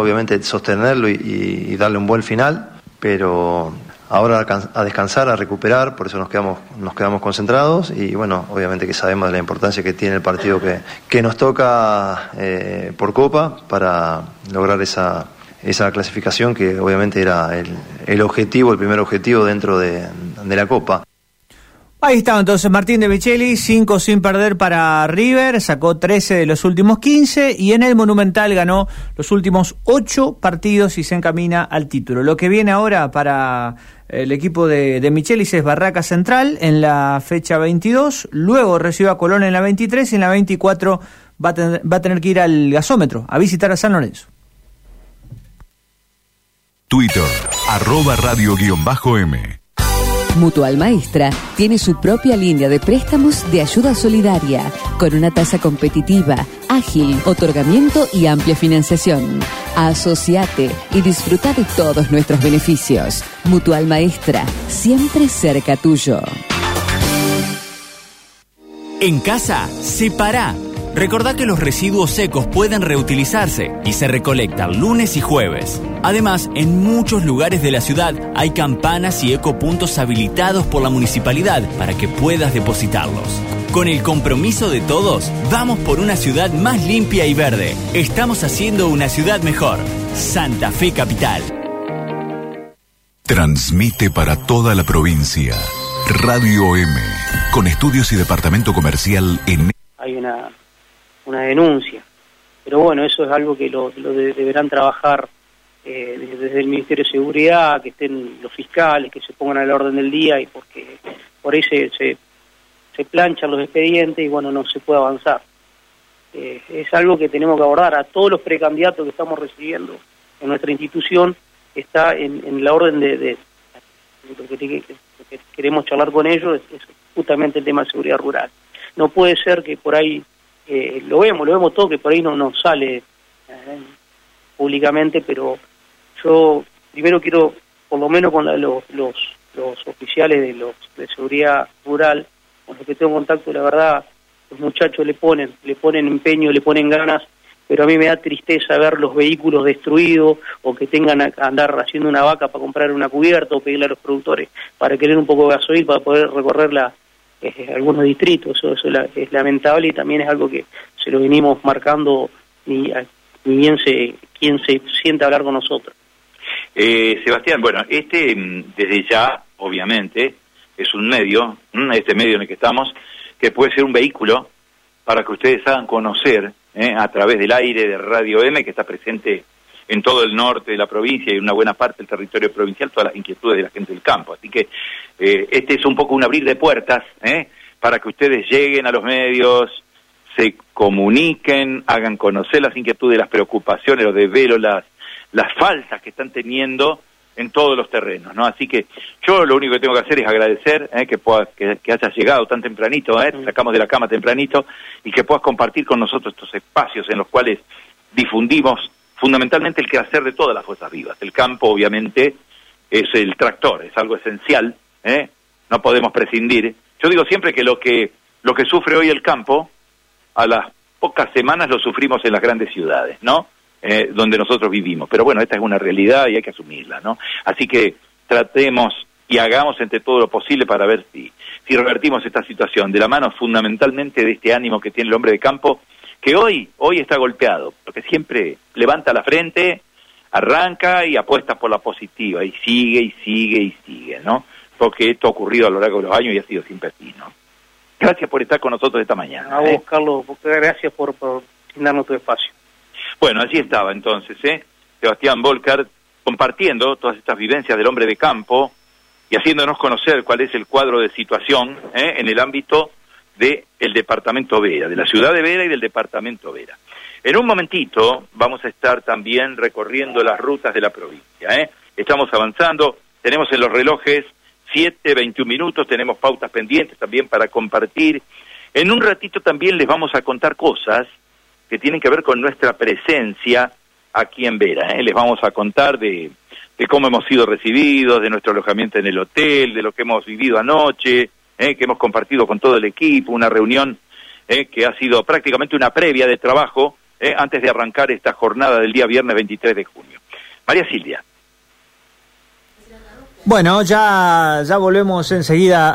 obviamente sostenerlo y, darle un buen final, pero ahora a descansar, a recuperar, por eso nos quedamos, nos quedamos concentrados y bueno, obviamente que sabemos de la importancia que tiene el partido que, que nos toca eh, por Copa para lograr esa, esa clasificación que obviamente era el, el objetivo, el primer objetivo dentro de, de la Copa. Ahí estaba entonces Martín de Micheli, 5 sin perder para River, sacó 13 de los últimos 15 y en el Monumental ganó los últimos 8 partidos y se encamina al título. Lo que viene ahora para el equipo de, Michelis es Barraca Central en la fecha 22, luego recibe a Colón en la 23 y en la 24 va a, tener, va a tener que ir al gasómetro a visitar a San Lorenzo. Twitter, arroba radio-m. Mutual Maestra tiene su propia línea de préstamos de ayuda solidaria, con una tasa competitiva, ágil, otorgamiento y amplia financiación. Asociate y disfruta de todos nuestros beneficios. Mutual Maestra, siempre cerca tuyo. En casa, separa Recordá que los residuos secos pueden reutilizarse y se recolectan lunes y jueves. Además, en muchos lugares de la ciudad hay campanas y ecopuntos habilitados por la municipalidad para que puedas depositarlos. Con el compromiso de todos, vamos por una ciudad más limpia y verde. Estamos haciendo una ciudad mejor. Santa Fe Capital. Transmite para toda la provincia. Radio M, con estudios y departamento comercial en... Hay una una denuncia. Pero bueno, eso es algo que lo, deberán trabajar eh, desde el Ministerio de Seguridad, que estén los fiscales, que se pongan al orden del día y porque por ahí se, se, planchan los expedientes y bueno, no se puede avanzar. Eh, es algo que tenemos que abordar a todos los precandidatos que estamos recibiendo en nuestra institución, está en, la orden de, lo, que, queremos charlar con ellos, es justamente el tema de seguridad rural. No puede ser que por ahí eh, lo vemos, lo vemos todo que por ahí no nos sale eh, públicamente, pero yo primero quiero, por lo menos con los, los, los oficiales de los de seguridad rural, con los que tengo contacto, la verdad, los muchachos le ponen, le ponen empeño, le ponen ganas, pero a mí me da tristeza ver los vehículos destruidos o que tengan que andar haciendo una vaca para comprar una cubierta o pedirle a los productores para querer un poco de gasoil para poder recorrer la, algunos distritos, eso, es lamentable y también es algo que se lo venimos marcando ni, ni bien se, quien se siente hablar con nosotros. Eh, Sebastián, bueno, este mm, desde ya, obviamente, es un medio, mm, este medio en el que estamos, que puede ser un vehículo para que ustedes hagan conocer eh, a través del aire de Radio M, que está presente en todo el norte de la provincia y en una buena parte del territorio provincial todas las inquietudes de la gente del campo. Así que eh, este es un poco un abrir de puertas ¿eh? para que ustedes lleguen a los medios, se comuniquen, hagan conocer las inquietudes, las preocupaciones, los desvelos, las, las falsas que están teniendo en todos los terrenos, ¿no? Así que yo lo único que tengo que hacer es agradecer ¿eh? que, puedas, que, que, hayas llegado tan tempranito, ¿eh? sacamos de la cama tempranito, y que puedas compartir con nosotros estos espacios en los cuales difundimos fundamentalmente el quehacer de todas las fuerzas vivas. El campo, obviamente, es el tractor, es algo esencial, ¿eh? no podemos prescindir. Yo digo siempre que lo que lo que sufre hoy el campo, a las pocas semanas lo sufrimos en las grandes ciudades, ¿no? Eh, donde nosotros vivimos. Pero bueno, esta es una realidad y hay que asumirla, ¿no? Así que tratemos y hagamos entre todo lo posible para ver si, si revertimos esta situación, de la mano fundamentalmente de este ánimo que tiene el hombre de campo que hoy, hoy está golpeado, porque siempre levanta la frente, arranca y apuesta por la positiva, y sigue, y sigue, y sigue, ¿no? Porque esto ha ocurrido a lo largo de los años y ha sido siempre así, ¿no? Gracias por estar con nosotros esta mañana. A vos, ¿eh? Carlos, gracias por, por darnos tu espacio. Bueno, así estaba entonces, ¿eh? Sebastián Volcar compartiendo todas estas vivencias del hombre de campo y haciéndonos conocer cuál es el cuadro de situación ¿eh? en el ámbito del el departamento Vera, de la ciudad de Vera y del departamento Vera. En un momentito vamos a estar también recorriendo las rutas de la provincia. ¿eh? Estamos avanzando, tenemos en los relojes 7, 21 minutos, tenemos pautas pendientes también para compartir. En un ratito también les vamos a contar cosas que tienen que ver con nuestra presencia aquí en Vera. ¿eh? Les vamos a contar de, de cómo hemos sido recibidos, de nuestro alojamiento en el hotel, de lo que hemos vivido anoche, eh, que hemos compartido con todo el equipo, una reunión eh, que ha sido prácticamente una previa de trabajo eh, antes de arrancar esta jornada del día viernes 23 de junio. María Silvia. Bueno, ya, ya volvemos enseguida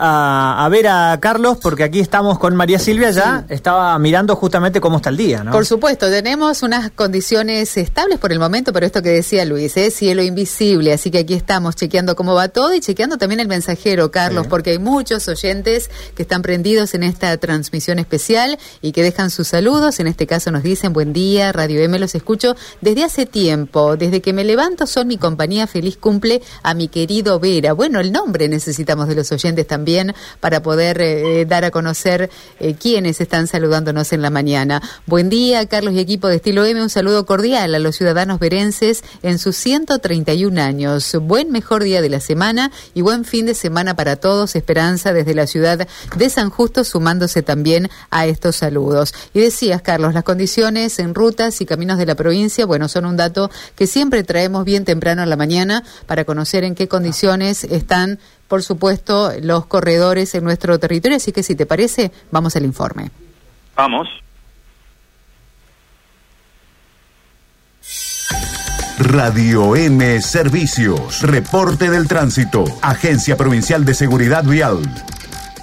a, ver a Carlos, porque aquí estamos con María Silvia, ya. Estaba mirando justamente cómo está el día, ¿no? Por supuesto, tenemos unas condiciones estables por el momento, pero esto que decía Luis, es ¿eh? cielo invisible, así que aquí estamos chequeando cómo va todo y chequeando también el mensajero, Carlos, porque hay muchos oyentes que están prendidos en esta transmisión especial y que dejan sus saludos, en este caso nos dicen, buen día, Radio M, los escucho desde hace tiempo, desde que me levanto son mi compañía, feliz cumple a mi querido Bueno, el nombre necesitamos de los oyentes también para poder eh, dar a conocer eh, quiénes están saludándonos en la mañana. Buen día, Carlos y equipo de Estilo M. Un saludo cordial a los ciudadanos verenses en sus 131 años. Buen mejor día de la semana y buen fin de semana para todos. Esperanza desde la ciudad de San Justo sumándose también a estos saludos. Y decías, Carlos, las condiciones en rutas y caminos de la provincia, bueno, son un dato que siempre traemos bien temprano en la mañana para conocer en qué condiciones están, por supuesto, los corredores en nuestro territorio. Así que si te parece, vamos al informe. Vamos. Radio M Servicios, Reporte del Tránsito, Agencia Provincial de Seguridad Vial.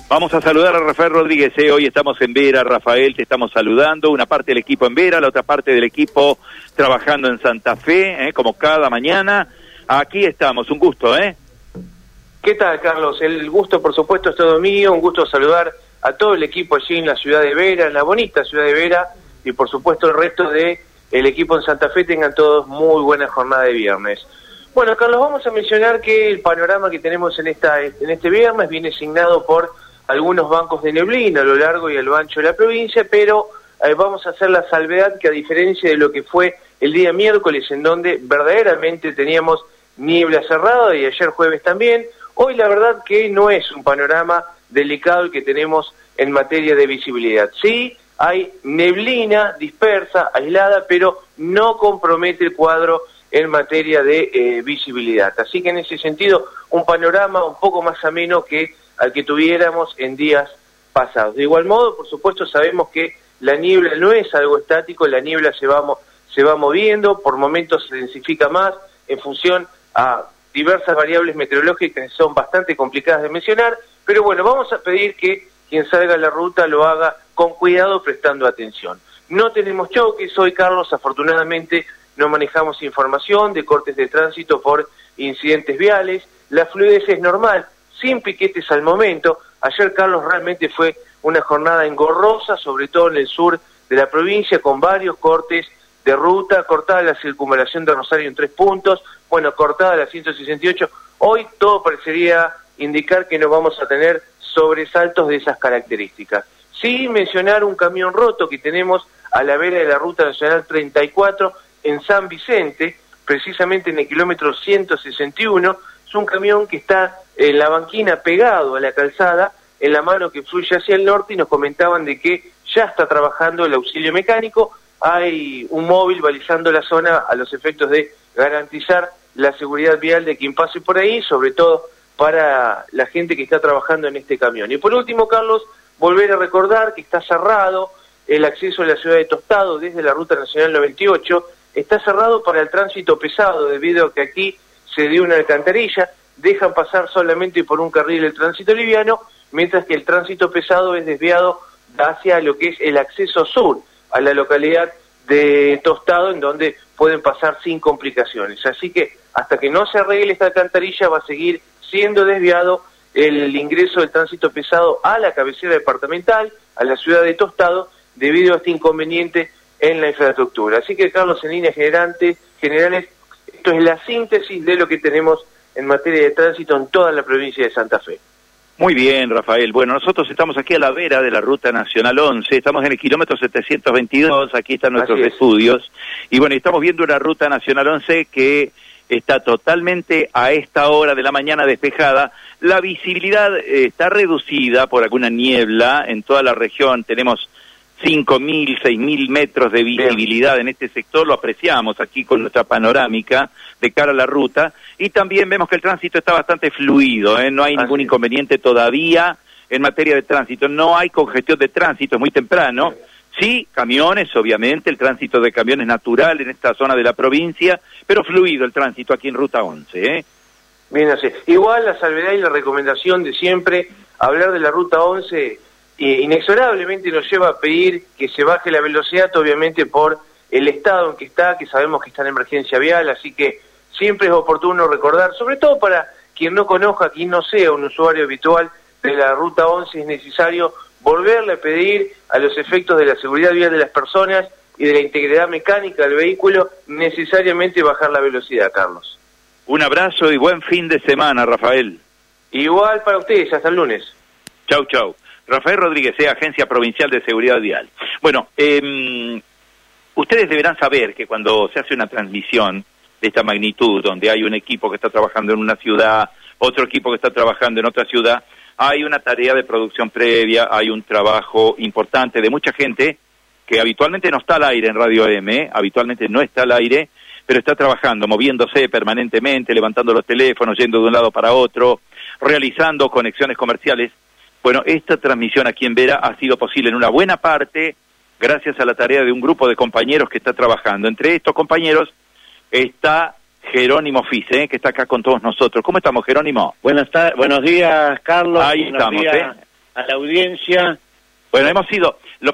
Vamos a saludar a Rafael Rodríguez. Eh. Hoy estamos en Vera, Rafael, te estamos saludando. Una parte del equipo en Vera, la otra parte del equipo trabajando en Santa Fe, eh, como cada mañana. Aquí estamos, un gusto, ¿eh? ¿Qué tal, Carlos? El gusto, por supuesto, es todo mío. Un gusto saludar a todo el equipo allí en la ciudad de Vera, en la bonita ciudad de Vera, y por supuesto el resto de el equipo en Santa Fe tengan todos muy buena jornada de viernes. Bueno, Carlos, vamos a mencionar que el panorama que tenemos en esta en este viernes viene asignado por algunos bancos de neblina a lo largo y a lo ancho de la provincia, pero eh, vamos a hacer la salvedad que a diferencia de lo que fue el día miércoles, en donde verdaderamente teníamos niebla cerrada y ayer jueves también, Hoy la verdad que no es un panorama delicado el que tenemos en materia de visibilidad. Sí, hay neblina dispersa, aislada, pero no compromete el cuadro en materia de eh, visibilidad. Así que en ese sentido, un panorama un poco más ameno que al que tuviéramos en días pasados. De igual modo, por supuesto, sabemos que la niebla no es algo estático, la niebla se va, se va moviendo, por momentos se densifica más en función a diversas variables meteorológicas son bastante complicadas de mencionar, pero bueno, vamos a pedir que quien salga a la ruta lo haga con cuidado, prestando atención. No tenemos choques, hoy Carlos, afortunadamente no manejamos información de cortes de tránsito por incidentes viales, la fluidez es normal, sin piquetes al momento. Ayer, Carlos, realmente fue una jornada engorrosa, sobre todo en el sur de la provincia, con varios cortes de ruta, cortada la circunvalación de Rosario en tres puntos, bueno, cortada la 168. Hoy todo parecería indicar que no vamos a tener sobresaltos de esas características. Sí mencionar un camión roto que tenemos a la vera de la Ruta Nacional 34 en San Vicente, precisamente en el kilómetro 161. Es un camión que está en la banquina pegado a la calzada, en la mano que fluye hacia el norte y nos comentaban de que ya está trabajando el auxilio mecánico hay un móvil balizando la zona a los efectos de garantizar la seguridad vial de quien pase por ahí, sobre todo para la gente que está trabajando en este camión. Y por último, Carlos, volver a recordar que está cerrado el acceso a la ciudad de Tostado desde la Ruta Nacional 98, está cerrado para el tránsito pesado debido a que aquí se dio una alcantarilla, dejan pasar solamente por un carril el tránsito liviano, mientras que el tránsito pesado es desviado hacia lo que es el acceso sur a la localidad de Tostado, en donde pueden pasar sin complicaciones. Así que hasta que no se arregle esta alcantarilla va a seguir siendo desviado el ingreso del tránsito pesado a la cabecera departamental, a la ciudad de Tostado, debido a este inconveniente en la infraestructura. Así que, Carlos, en líneas generales, generales, esto es la síntesis de lo que tenemos en materia de tránsito en toda la provincia de Santa Fe. Muy bien, Rafael. Bueno, nosotros estamos aquí a la vera de la Ruta Nacional 11, estamos en el kilómetro 722, aquí están nuestros estudios, y bueno, estamos viendo una Ruta Nacional 11 que está totalmente a esta hora de la mañana despejada. La visibilidad eh, está reducida por alguna niebla en toda la región, tenemos 5.000, 6.000 metros de visibilidad en este sector, lo apreciamos aquí con nuestra panorámica de cara a la ruta, y también vemos que el tránsito está bastante fluido, ¿eh? no hay ningún inconveniente todavía en materia de tránsito, no hay congestión de tránsito, es muy temprano, Sí, camiones, obviamente, el tránsito de camiones natural en esta zona de la provincia, pero fluido el tránsito aquí en Ruta 11. ¿eh? Bien, así. Igual la salvedad y la recomendación de siempre, hablar de la Ruta 11 eh, inexorablemente nos lleva a pedir que se baje la velocidad, obviamente por el estado en que está, que sabemos que está en emergencia vial, así que siempre es oportuno recordar, sobre todo para quien no conozca, quien no sea un usuario habitual de la Ruta 11, es necesario volverle a pedir a los efectos de la seguridad vial de las personas y de la integridad mecánica del vehículo, necesariamente bajar la velocidad, Carlos. Un abrazo y buen fin de semana, Rafael. Igual para ustedes, hasta el lunes. Chau, chau. Rafael Rodríguez, eh, Agencia Provincial de Seguridad Vial. Bueno, eh, ustedes deberán saber que cuando se hace una transmisión de esta magnitud, donde hay un equipo que está trabajando en una ciudad, otro equipo que está trabajando en otra ciudad, hay una tarea de producción previa, hay un trabajo importante de mucha gente que habitualmente no está al aire en Radio M, habitualmente no está al aire, pero está trabajando, moviéndose permanentemente, levantando los teléfonos, yendo de un lado para otro, realizando conexiones comerciales. Bueno, esta transmisión aquí en Vera ha sido posible en una buena parte gracias a la tarea de un grupo de compañeros que está trabajando. Entre estos compañeros está Jerónimo Fise, ¿eh? que está acá con todos nosotros. ¿Cómo estamos, Jerónimo? Buenas tardes, buenos días, Carlos. Ahí buenos estamos, días ¿eh? A la audiencia. Bueno, hemos sido, lo